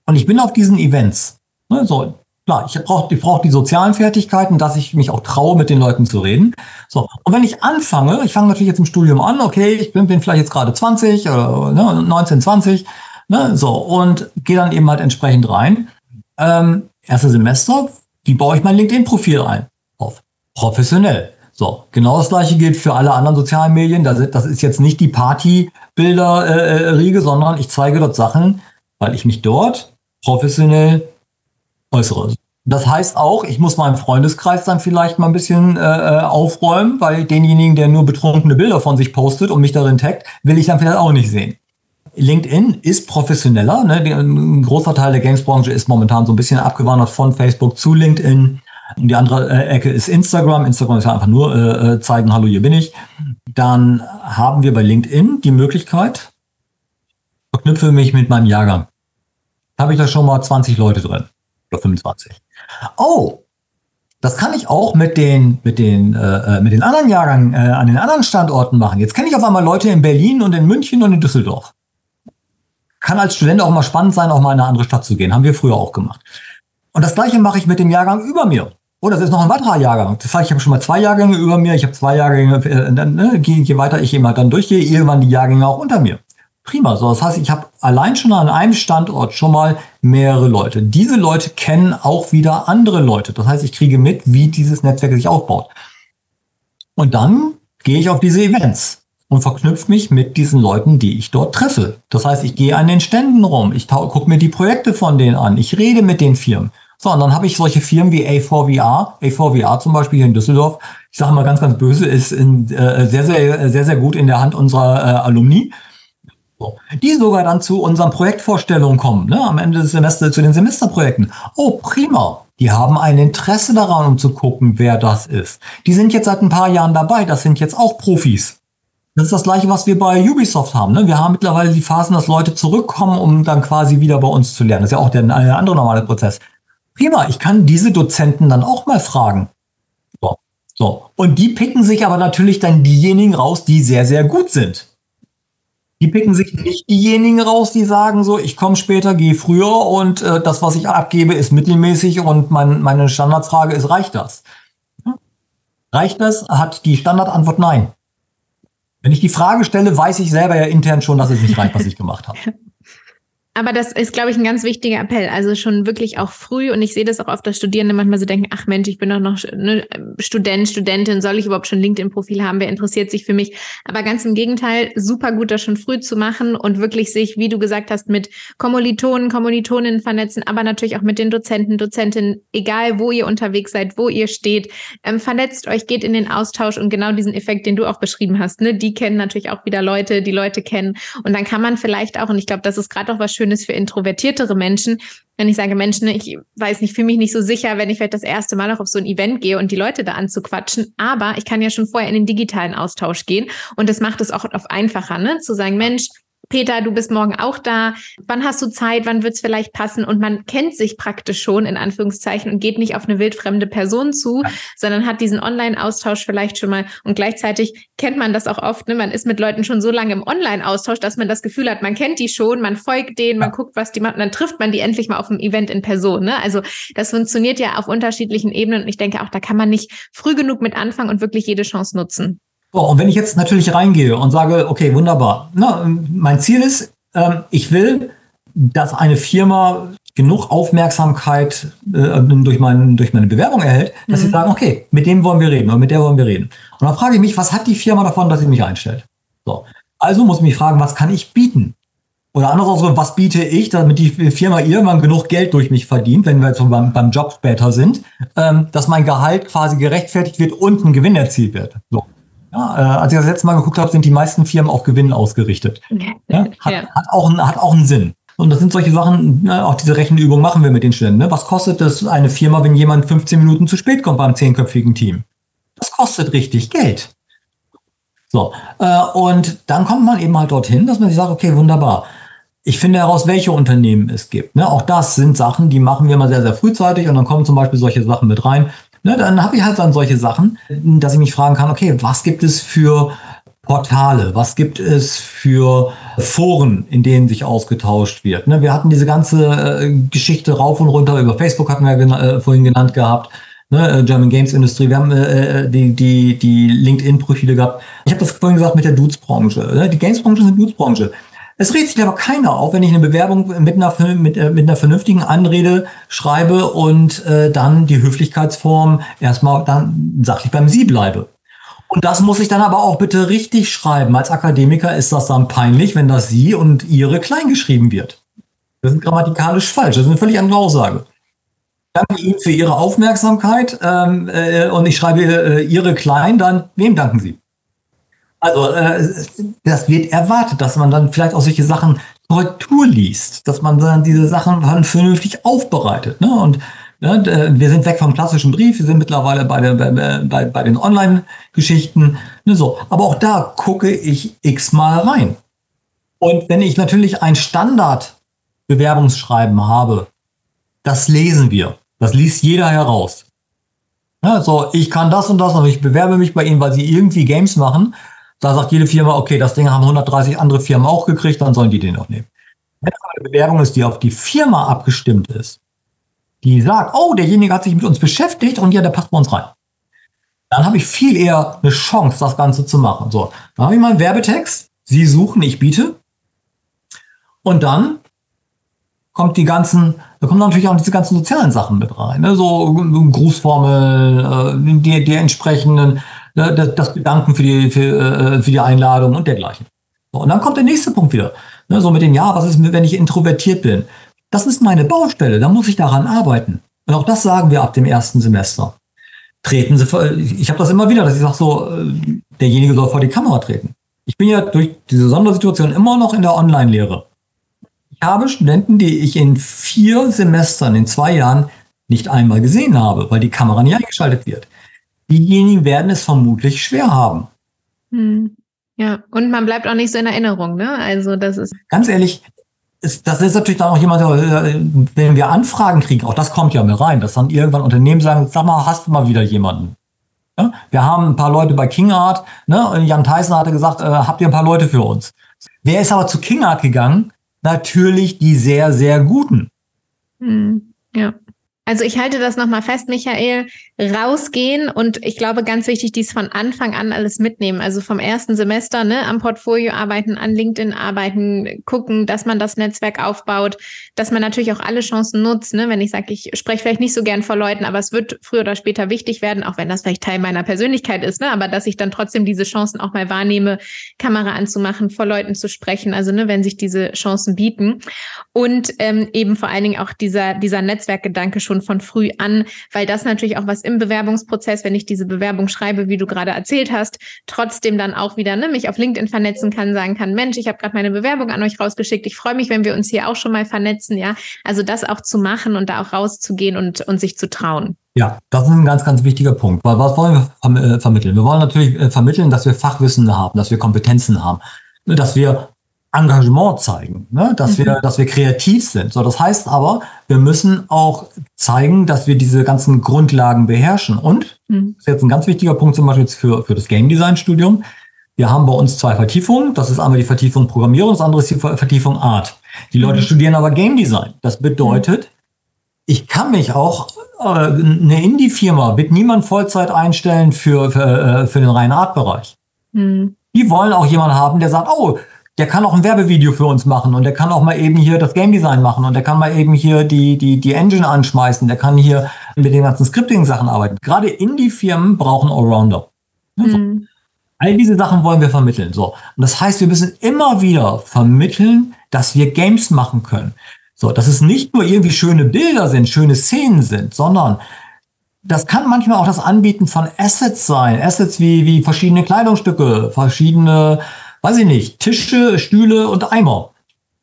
und ich bin auf diesen Events, ne, so, Klar, ich brauche ich brauch die sozialen Fertigkeiten, dass ich mich auch traue, mit den Leuten zu reden. So, und wenn ich anfange, ich fange natürlich jetzt im Studium an, okay, ich bin, bin vielleicht jetzt gerade 20 oder ne, 19, 20, ne, so, und gehe dann eben halt entsprechend rein. Ähm, erste Semester, wie baue ich mein LinkedIn-Profil ein? Auf professionell. So, genau das gleiche gilt für alle anderen sozialen Medien. Das, das ist jetzt nicht die Partybilder-Riege, äh, sondern ich zeige dort Sachen, weil ich mich dort professionell äußere. Das heißt auch, ich muss meinen Freundeskreis dann vielleicht mal ein bisschen äh, äh, aufräumen, weil denjenigen, der nur betrunkene Bilder von sich postet und mich darin taggt, will ich dann vielleicht auch nicht sehen. LinkedIn ist professioneller. Ne? Ein großer Teil der Gamesbranche ist momentan so ein bisschen abgewandert von Facebook zu LinkedIn. Die andere äh, Ecke ist Instagram. Instagram ist ja einfach nur äh, äh, zeigen, hallo, hier bin ich. Dann haben wir bei LinkedIn die Möglichkeit, verknüpfe mich mit meinem Jahrgang. Habe ich da schon mal 20 Leute drin. Oder 25. Oh, das kann ich auch mit den, mit den, äh, äh, mit den anderen Jahrgängen äh, an den anderen Standorten machen. Jetzt kenne ich auf einmal Leute in Berlin und in München und in Düsseldorf. Kann als Student auch mal spannend sein, auch mal in eine andere Stadt zu gehen. Haben wir früher auch gemacht. Und das gleiche mache ich mit dem Jahrgang über mir. Oh, das ist noch ein weiterer Jahrgang. Das heißt, ich habe schon mal zwei Jahrgänge über mir, ich habe zwei Jahrgänge, äh, dann, ne, je, je weiter ich immer dann durchgehe, irgendwann die Jahrgänge auch unter mir. Prima. So, das heißt, ich habe allein schon an einem Standort schon mal mehrere Leute. Diese Leute kennen auch wieder andere Leute. Das heißt, ich kriege mit, wie dieses Netzwerk sich aufbaut. Und dann gehe ich auf diese Events und verknüpfe mich mit diesen Leuten, die ich dort treffe. Das heißt, ich gehe an den Ständen rum, ich gucke mir die Projekte von denen an, ich rede mit den Firmen. So, und dann habe ich solche Firmen wie A4VR, A4VR zum Beispiel hier in Düsseldorf, ich sage mal ganz, ganz böse, ist in, äh, sehr, sehr, sehr, sehr gut in der Hand unserer äh, Alumni. So. Die sogar dann zu unseren Projektvorstellungen kommen, ne, am Ende des Semesters, zu den Semesterprojekten. Oh, prima. Die haben ein Interesse daran, um zu gucken, wer das ist. Die sind jetzt seit ein paar Jahren dabei. Das sind jetzt auch Profis. Das ist das Gleiche, was wir bei Ubisoft haben. Ne? Wir haben mittlerweile die Phasen, dass Leute zurückkommen, um dann quasi wieder bei uns zu lernen. Das ist ja auch der äh, andere normale Prozess. Prima, ich kann diese Dozenten dann auch mal fragen. So. so. Und die picken sich aber natürlich dann diejenigen raus, die sehr, sehr gut sind. Die picken sich nicht diejenigen raus, die sagen so, ich komme später, gehe früher und äh, das, was ich abgebe, ist mittelmäßig und mein, meine Standardfrage ist, reicht das? Reicht das? Hat die Standardantwort nein. Wenn ich die Frage stelle, weiß ich selber ja intern schon, dass es nicht reicht, was ich gemacht habe. Aber das ist, glaube ich, ein ganz wichtiger Appell. Also schon wirklich auch früh. Und ich sehe das auch oft, dass Studierende manchmal so denken, ach Mensch, ich bin doch noch ne, Student, Studentin, soll ich überhaupt schon LinkedIn-Profil haben? Wer interessiert sich für mich? Aber ganz im Gegenteil, super gut, das schon früh zu machen und wirklich sich, wie du gesagt hast, mit Kommilitonen, Kommilitoninnen vernetzen, aber natürlich auch mit den Dozenten, Dozentinnen, egal wo ihr unterwegs seid, wo ihr steht, ähm, vernetzt euch, geht in den Austausch und genau diesen Effekt, den du auch beschrieben hast, ne, die kennen natürlich auch wieder Leute, die Leute kennen. Und dann kann man vielleicht auch, und ich glaube, das ist gerade auch was Schönes, ist für introvertiertere Menschen. Wenn ich sage Menschen, ich weiß nicht, fühle mich nicht so sicher, wenn ich vielleicht das erste Mal noch auf so ein Event gehe und die Leute da anzuquatschen. Aber ich kann ja schon vorher in den digitalen Austausch gehen. Und das macht es auch auf einfacher, ne? Zu sagen, Mensch, Peter, du bist morgen auch da. Wann hast du Zeit? Wann wird es vielleicht passen? Und man kennt sich praktisch schon in Anführungszeichen und geht nicht auf eine wildfremde Person zu, ja. sondern hat diesen Online-Austausch vielleicht schon mal. Und gleichzeitig kennt man das auch oft. Ne? Man ist mit Leuten schon so lange im Online-Austausch, dass man das Gefühl hat, man kennt die schon, man folgt denen, man guckt, was die machen. Dann trifft man die endlich mal auf dem Event in Person. Ne? Also das funktioniert ja auf unterschiedlichen Ebenen. Und ich denke auch, da kann man nicht früh genug mit anfangen und wirklich jede Chance nutzen. So, und wenn ich jetzt natürlich reingehe und sage, okay, wunderbar, na, mein Ziel ist, ähm, ich will, dass eine Firma genug Aufmerksamkeit äh, durch, mein, durch meine Bewerbung erhält, dass mhm. sie sagen, okay, mit dem wollen wir reden oder mit der wollen wir reden. Und dann frage ich mich, was hat die Firma davon, dass sie mich einstellt? So. Also muss ich mich fragen, was kann ich bieten? Oder andererseits, was biete ich, damit die Firma irgendwann genug Geld durch mich verdient, wenn wir jetzt beim, beim Job später sind, ähm, dass mein Gehalt quasi gerechtfertigt wird und ein Gewinn erzielt wird. So. Ja, äh, als ich das letzte Mal geguckt habe, sind die meisten Firmen auf Gewinn ausgerichtet. Ja, hat, ja. hat, auch, hat auch einen Sinn. Und das sind solche Sachen, ne, auch diese Rechenübung machen wir mit den Studenten. Ne? Was kostet das eine Firma, wenn jemand 15 Minuten zu spät kommt beim zehnköpfigen Team? Das kostet richtig Geld. So, äh, und dann kommt man eben halt dorthin, dass man sich sagt, okay, wunderbar. Ich finde heraus, welche Unternehmen es gibt. Ne? Auch das sind Sachen, die machen wir mal sehr, sehr frühzeitig und dann kommen zum Beispiel solche Sachen mit rein. Ne, dann habe ich halt dann solche Sachen, dass ich mich fragen kann, okay, was gibt es für Portale, was gibt es für Foren, in denen sich ausgetauscht wird. Ne, wir hatten diese ganze äh, Geschichte rauf und runter, über Facebook hatten wir äh, vorhin genannt gehabt, ne, äh, German Games Industry, wir haben äh, die, die, die LinkedIn-Profile gehabt. Ich habe das vorhin gesagt mit der Dudes-Branche. Ne? Die Games-Branche ist eine Dudes-Branche. Es regt sich aber keiner auf, wenn ich eine Bewerbung mit einer, mit, äh, mit einer vernünftigen Anrede schreibe und äh, dann die Höflichkeitsform erstmal dann sachlich beim Sie bleibe. Und das muss ich dann aber auch bitte richtig schreiben. Als Akademiker ist das dann peinlich, wenn das Sie und Ihre klein geschrieben wird. Das ist grammatikalisch falsch. Das ist eine völlig andere Aussage. Danke Ihnen für Ihre Aufmerksamkeit ähm, äh, und ich schreibe äh, Ihre klein, dann wem danken Sie? Also äh, das wird erwartet, dass man dann vielleicht auch solche Sachen Korrektur liest, dass man dann diese Sachen dann vernünftig aufbereitet. Ne? Und Ne, wir sind weg vom klassischen Brief, wir sind mittlerweile bei, der, bei, bei, bei den Online-Geschichten. Ne, so. Aber auch da gucke ich x-mal rein. Und wenn ich natürlich ein Standard-Bewerbungsschreiben habe, das lesen wir. Das liest jeder heraus. Ja, so, ich kann das und das und ich bewerbe mich bei Ihnen, weil Sie irgendwie Games machen. Da sagt jede Firma, okay, das Ding haben 130 andere Firmen auch gekriegt, dann sollen die den auch nehmen. Wenn es eine Bewerbung ist, die auf die Firma abgestimmt ist, die sagt, oh, derjenige hat sich mit uns beschäftigt und ja, der passt bei uns rein. Dann habe ich viel eher eine Chance, das Ganze zu machen. So, dann habe ich meinen Werbetext. Sie suchen, ich biete. Und dann kommt die ganzen, da kommen natürlich auch diese ganzen sozialen Sachen mit rein. Ne? So Grußformeln, äh, die, die entsprechenden, ne? das, das Bedanken für die, für, äh, für die Einladung und dergleichen. So, und dann kommt der nächste Punkt wieder. Ne? So mit dem, ja, was ist, wenn ich introvertiert bin? Das ist meine Baustelle, da muss ich daran arbeiten. Und auch das sagen wir ab dem ersten Semester. Treten Sie vor, ich habe das immer wieder, dass ich sage so, äh, derjenige soll vor die Kamera treten. Ich bin ja durch diese Sondersituation immer noch in der Online-Lehre. Ich habe Studenten, die ich in vier Semestern, in zwei Jahren nicht einmal gesehen habe, weil die Kamera nicht eingeschaltet wird. Diejenigen werden es vermutlich schwer haben. Hm. Ja, und man bleibt auch nicht so in Erinnerung, ne? Also das ist. Ganz ehrlich, ist, das ist natürlich dann auch jemand, der, wenn wir Anfragen kriegen, auch das kommt ja mit rein, dass dann irgendwann Unternehmen sagen, sag mal, hast du mal wieder jemanden? Ja? Wir haben ein paar Leute bei KingArt, ne? Jan Tyson hatte gesagt, äh, habt ihr ein paar Leute für uns? Wer ist aber zu KingArt gegangen? Natürlich die sehr, sehr guten. Hm, ja. Also ich halte das nochmal fest, Michael, rausgehen und ich glaube ganz wichtig, dies von Anfang an alles mitnehmen. Also vom ersten Semester ne, am Portfolio arbeiten, an LinkedIn arbeiten, gucken, dass man das Netzwerk aufbaut, dass man natürlich auch alle Chancen nutzt. Ne? Wenn ich sage, ich spreche vielleicht nicht so gern vor Leuten, aber es wird früher oder später wichtig werden, auch wenn das vielleicht Teil meiner Persönlichkeit ist, ne? aber dass ich dann trotzdem diese Chancen auch mal wahrnehme, Kamera anzumachen, vor Leuten zu sprechen, also ne, wenn sich diese Chancen bieten. Und ähm, eben vor allen Dingen auch dieser, dieser Netzwerkgedanke schon von früh an, weil das natürlich auch was im Bewerbungsprozess, wenn ich diese Bewerbung schreibe, wie du gerade erzählt hast, trotzdem dann auch wieder ne, mich auf LinkedIn vernetzen kann, sagen kann, Mensch, ich habe gerade meine Bewerbung an euch rausgeschickt. Ich freue mich, wenn wir uns hier auch schon mal vernetzen, ja. Also das auch zu machen und da auch rauszugehen und, und sich zu trauen. Ja, das ist ein ganz, ganz wichtiger Punkt. Weil was wollen wir äh, vermitteln? Wir wollen natürlich äh, vermitteln, dass wir Fachwissen haben, dass wir Kompetenzen haben, dass wir Engagement zeigen, ne? dass, mhm. wir, dass wir kreativ sind. So, das heißt aber, wir müssen auch zeigen, dass wir diese ganzen Grundlagen beherrschen. Und, mhm. das ist jetzt ein ganz wichtiger Punkt zum Beispiel für, für das Game Design Studium, wir haben bei uns zwei Vertiefungen. Das ist einmal die Vertiefung Programmierung, das andere ist die Vertiefung Art. Die Leute mhm. studieren aber Game Design. Das bedeutet, ich kann mich auch, äh, eine Indie-Firma wird niemand Vollzeit einstellen für, für, äh, für den reinen Art-Bereich. Mhm. Die wollen auch jemanden haben, der sagt, oh, der kann auch ein Werbevideo für uns machen und der kann auch mal eben hier das Game Design machen und der kann mal eben hier die, die, die Engine anschmeißen, der kann hier mit den ganzen Scripting-Sachen arbeiten. Gerade Indie-Firmen brauchen Allrounder. Mhm. All diese Sachen wollen wir vermitteln. So. Und das heißt, wir müssen immer wieder vermitteln, dass wir Games machen können. So, dass es nicht nur irgendwie schöne Bilder sind, schöne Szenen sind, sondern das kann manchmal auch das Anbieten von Assets sein. Assets wie, wie verschiedene Kleidungsstücke, verschiedene weiß ich nicht, Tische, Stühle und Eimer.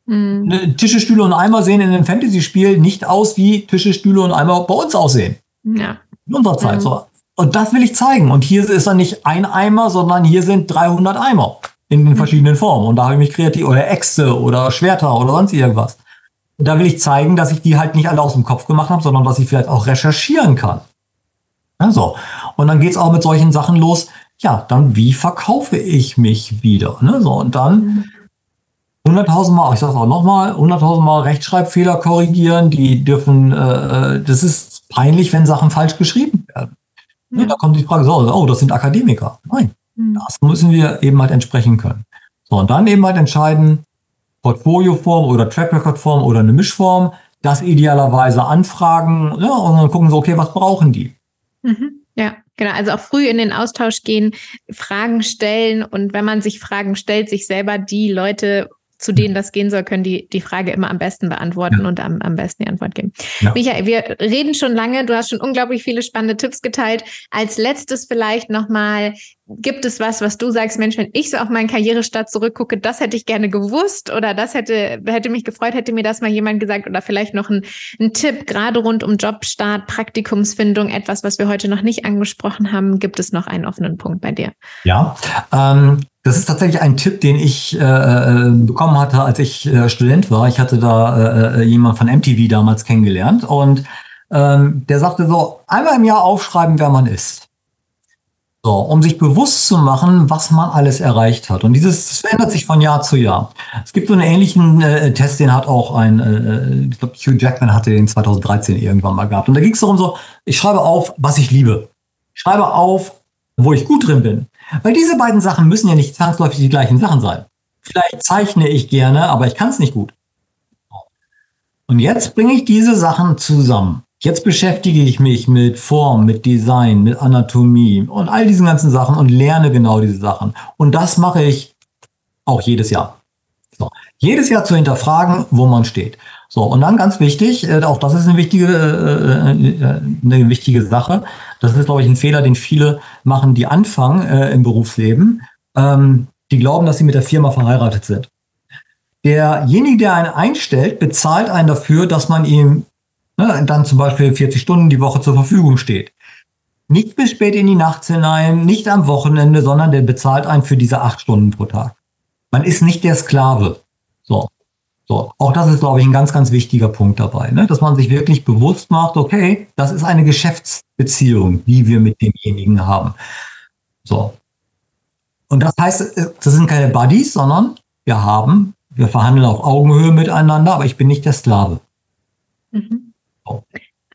Mhm. Tische, Stühle und Eimer sehen in einem Fantasy-Spiel nicht aus, wie Tische, Stühle und Eimer bei uns aussehen. Ja. In unserer Zeit. Mhm. So. Und das will ich zeigen. Und hier ist dann nicht ein Eimer, sondern hier sind 300 Eimer in den mhm. verschiedenen Formen. Und da habe ich mich kreativ, oder Äxte oder Schwerter oder sonst irgendwas. Und da will ich zeigen, dass ich die halt nicht alle aus dem Kopf gemacht habe, sondern dass ich vielleicht auch recherchieren kann. Also, und dann geht's auch mit solchen Sachen los, ja, dann wie verkaufe ich mich wieder? Ne? So, und dann 100.000 Mal, ich sage es auch nochmal, 100.000 Mal Rechtschreibfehler korrigieren, die dürfen, äh, äh, das ist peinlich, wenn Sachen falsch geschrieben werden. Ne? Ja. Da kommt die Frage, so, oh, das sind Akademiker. Nein, mhm. das müssen wir eben halt entsprechen können. So, und dann eben halt entscheiden, Portfolioform oder Track Record Form oder eine Mischform, das idealerweise anfragen ja, und dann gucken so, okay, was brauchen die? Mhm. Ja. Genau, also auch früh in den Austausch gehen, Fragen stellen und wenn man sich Fragen stellt, sich selber die Leute, zu denen das gehen soll, können die die Frage immer am besten beantworten ja. und am, am besten die Antwort geben. Ja. Michael, wir reden schon lange, du hast schon unglaublich viele spannende Tipps geteilt. Als letztes vielleicht nochmal gibt es was, was du sagst, Mensch, wenn ich so auf meinen Karrierestart zurückgucke, das hätte ich gerne gewusst oder das hätte, hätte mich gefreut, hätte mir das mal jemand gesagt oder vielleicht noch ein, ein Tipp, gerade rund um Jobstart, Praktikumsfindung, etwas, was wir heute noch nicht angesprochen haben. Gibt es noch einen offenen Punkt bei dir? Ja, ähm, das ist tatsächlich ein Tipp, den ich äh, äh bekommen hatte, als ich äh, Student war. Ich hatte da äh, äh jemand von MTV damals kennengelernt und ähm, der sagte so, einmal im Jahr aufschreiben, wer man ist. So, um sich bewusst zu machen, was man alles erreicht hat. Und dieses verändert sich von Jahr zu Jahr. Es gibt so einen ähnlichen äh, Test, den hat auch ein, äh, ich glaube, Hugh Jackman hatte den 2013 irgendwann mal gehabt. Und da ging es darum so, ich schreibe auf, was ich liebe. Ich schreibe auf, wo ich gut drin bin. Weil diese beiden Sachen müssen ja nicht zwangsläufig die gleichen Sachen sein. Vielleicht zeichne ich gerne, aber ich kann es nicht gut. Und jetzt bringe ich diese Sachen zusammen. Jetzt beschäftige ich mich mit Form, mit Design, mit Anatomie und all diesen ganzen Sachen und lerne genau diese Sachen. Und das mache ich auch jedes Jahr. So. Jedes Jahr zu hinterfragen, wo man steht. So, und dann ganz wichtig, äh, auch das ist eine wichtige, äh, äh, eine wichtige Sache. Das ist, glaube ich, ein Fehler, den viele machen, die anfangen im Berufsleben. Ähm, die glauben, dass sie mit der Firma verheiratet sind. Derjenige, der einen einstellt, bezahlt einen dafür, dass man ihm ne, dann zum Beispiel 40 Stunden die Woche zur Verfügung steht. Nicht bis spät in die Nacht hinein, nicht am Wochenende, sondern der bezahlt einen für diese acht Stunden pro Tag. Man ist nicht der Sklave. So. So, auch das ist, glaube ich, ein ganz, ganz wichtiger Punkt dabei, ne? dass man sich wirklich bewusst macht, okay, das ist eine Geschäftsbeziehung, die wir mit demjenigen haben. So. Und das heißt, das sind keine Buddies, sondern wir haben, wir verhandeln auf Augenhöhe miteinander, aber ich bin nicht der Sklave. Mhm.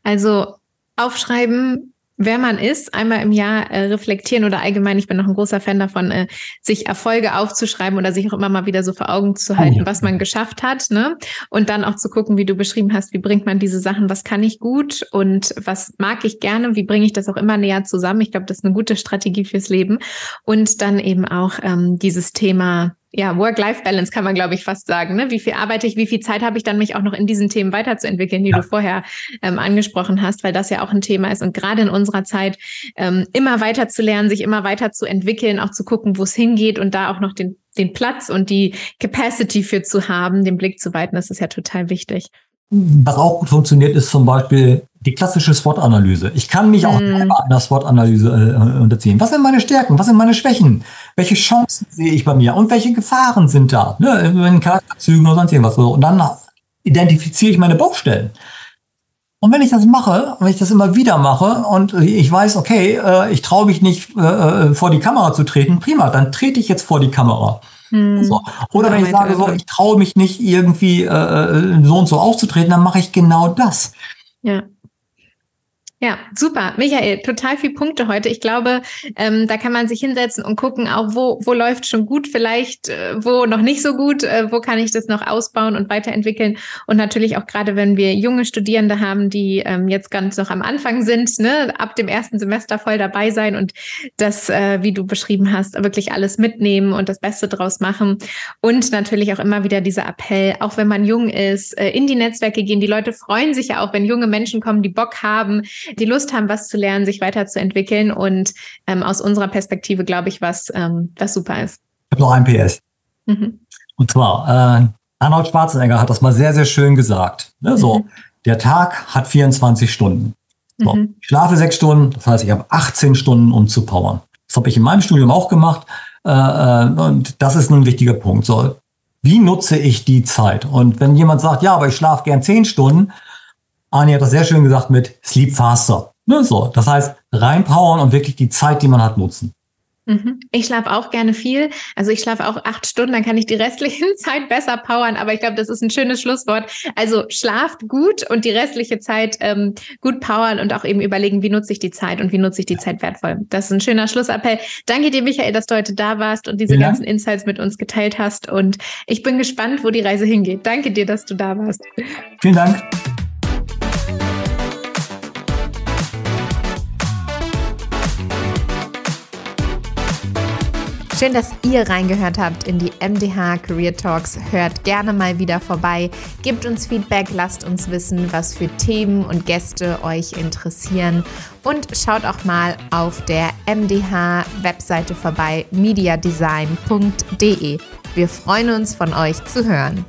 Also aufschreiben, wer man ist, einmal im Jahr äh, reflektieren oder allgemein, ich bin noch ein großer Fan davon, äh, sich Erfolge aufzuschreiben oder sich auch immer mal wieder so vor Augen zu halten, oh, was man geschafft hat, ne? Und dann auch zu gucken, wie du beschrieben hast, wie bringt man diese Sachen, was kann ich gut und was mag ich gerne, wie bringe ich das auch immer näher zusammen. Ich glaube, das ist eine gute Strategie fürs Leben. Und dann eben auch ähm, dieses Thema ja, Work-Life-Balance kann man, glaube ich, fast sagen. Ne? Wie viel arbeite ich, wie viel Zeit habe ich dann, mich auch noch in diesen Themen weiterzuentwickeln, die ja. du vorher ähm, angesprochen hast, weil das ja auch ein Thema ist. Und gerade in unserer Zeit ähm, immer weiter zu lernen, sich immer weiter zu entwickeln, auch zu gucken, wo es hingeht und da auch noch den, den Platz und die Capacity für zu haben, den Blick zu weiten, das ist ja total wichtig. Was auch gut funktioniert, ist zum Beispiel die klassische SWOT-Analyse. Ich kann mich auch mm. einer SWOT-Analyse äh, unterziehen. Was sind meine Stärken? Was sind meine Schwächen? Welche Chancen sehe ich bei mir? Und welche Gefahren sind da? Ne, in Charakterzügen oder sonst irgendwas. Und dann identifiziere ich meine Baustellen. Und wenn ich das mache, wenn ich das immer wieder mache und ich weiß, okay, äh, ich traue mich nicht äh, äh, vor die Kamera zu treten, prima, dann trete ich jetzt vor die Kamera. Hm. So. Oder wenn ich sage, so, ich traue mich nicht irgendwie äh, so und so aufzutreten, dann mache ich genau das. Ja. Ja, super. Michael, total viele Punkte heute. Ich glaube, ähm, da kann man sich hinsetzen und gucken, auch wo, wo läuft schon gut, vielleicht äh, wo noch nicht so gut, äh, wo kann ich das noch ausbauen und weiterentwickeln. Und natürlich auch gerade, wenn wir junge Studierende haben, die ähm, jetzt ganz noch am Anfang sind, ne, ab dem ersten Semester voll dabei sein und das, äh, wie du beschrieben hast, wirklich alles mitnehmen und das Beste draus machen. Und natürlich auch immer wieder dieser Appell, auch wenn man jung ist, äh, in die Netzwerke gehen. Die Leute freuen sich ja auch, wenn junge Menschen kommen, die Bock haben, die Lust haben, was zu lernen, sich weiterzuentwickeln und ähm, aus unserer Perspektive, glaube ich, was, ähm, was super ist. Ich habe noch ein PS. Mhm. Und zwar, äh, Arnold Schwarzenegger hat das mal sehr, sehr schön gesagt. Ne, so, mhm. der Tag hat 24 Stunden. So, mhm. Ich schlafe sechs Stunden, das heißt, ich habe 18 Stunden, um zu powern. Das habe ich in meinem Studium auch gemacht. Äh, äh, und das ist ein wichtiger Punkt. So, wie nutze ich die Zeit? Und wenn jemand sagt, ja, aber ich schlafe gern zehn Stunden, Arnie hat das sehr schön gesagt mit Sleep Faster. Ne, so. Das heißt, reinpowern und wirklich die Zeit, die man hat, nutzen. Mhm. Ich schlafe auch gerne viel. Also ich schlafe auch acht Stunden, dann kann ich die restliche Zeit besser powern. Aber ich glaube, das ist ein schönes Schlusswort. Also schlaft gut und die restliche Zeit ähm, gut powern und auch eben überlegen, wie nutze ich die Zeit und wie nutze ich die Zeit wertvoll. Das ist ein schöner Schlussappell. Danke dir, Michael, dass du heute da warst und diese ja. ganzen Insights mit uns geteilt hast. Und ich bin gespannt, wo die Reise hingeht. Danke dir, dass du da warst. Vielen Dank. Schön, dass ihr reingehört habt in die MDH Career Talks. Hört gerne mal wieder vorbei. Gebt uns Feedback, lasst uns wissen, was für Themen und Gäste euch interessieren. Und schaut auch mal auf der MDH-Webseite vorbei, mediadesign.de. Wir freuen uns, von euch zu hören.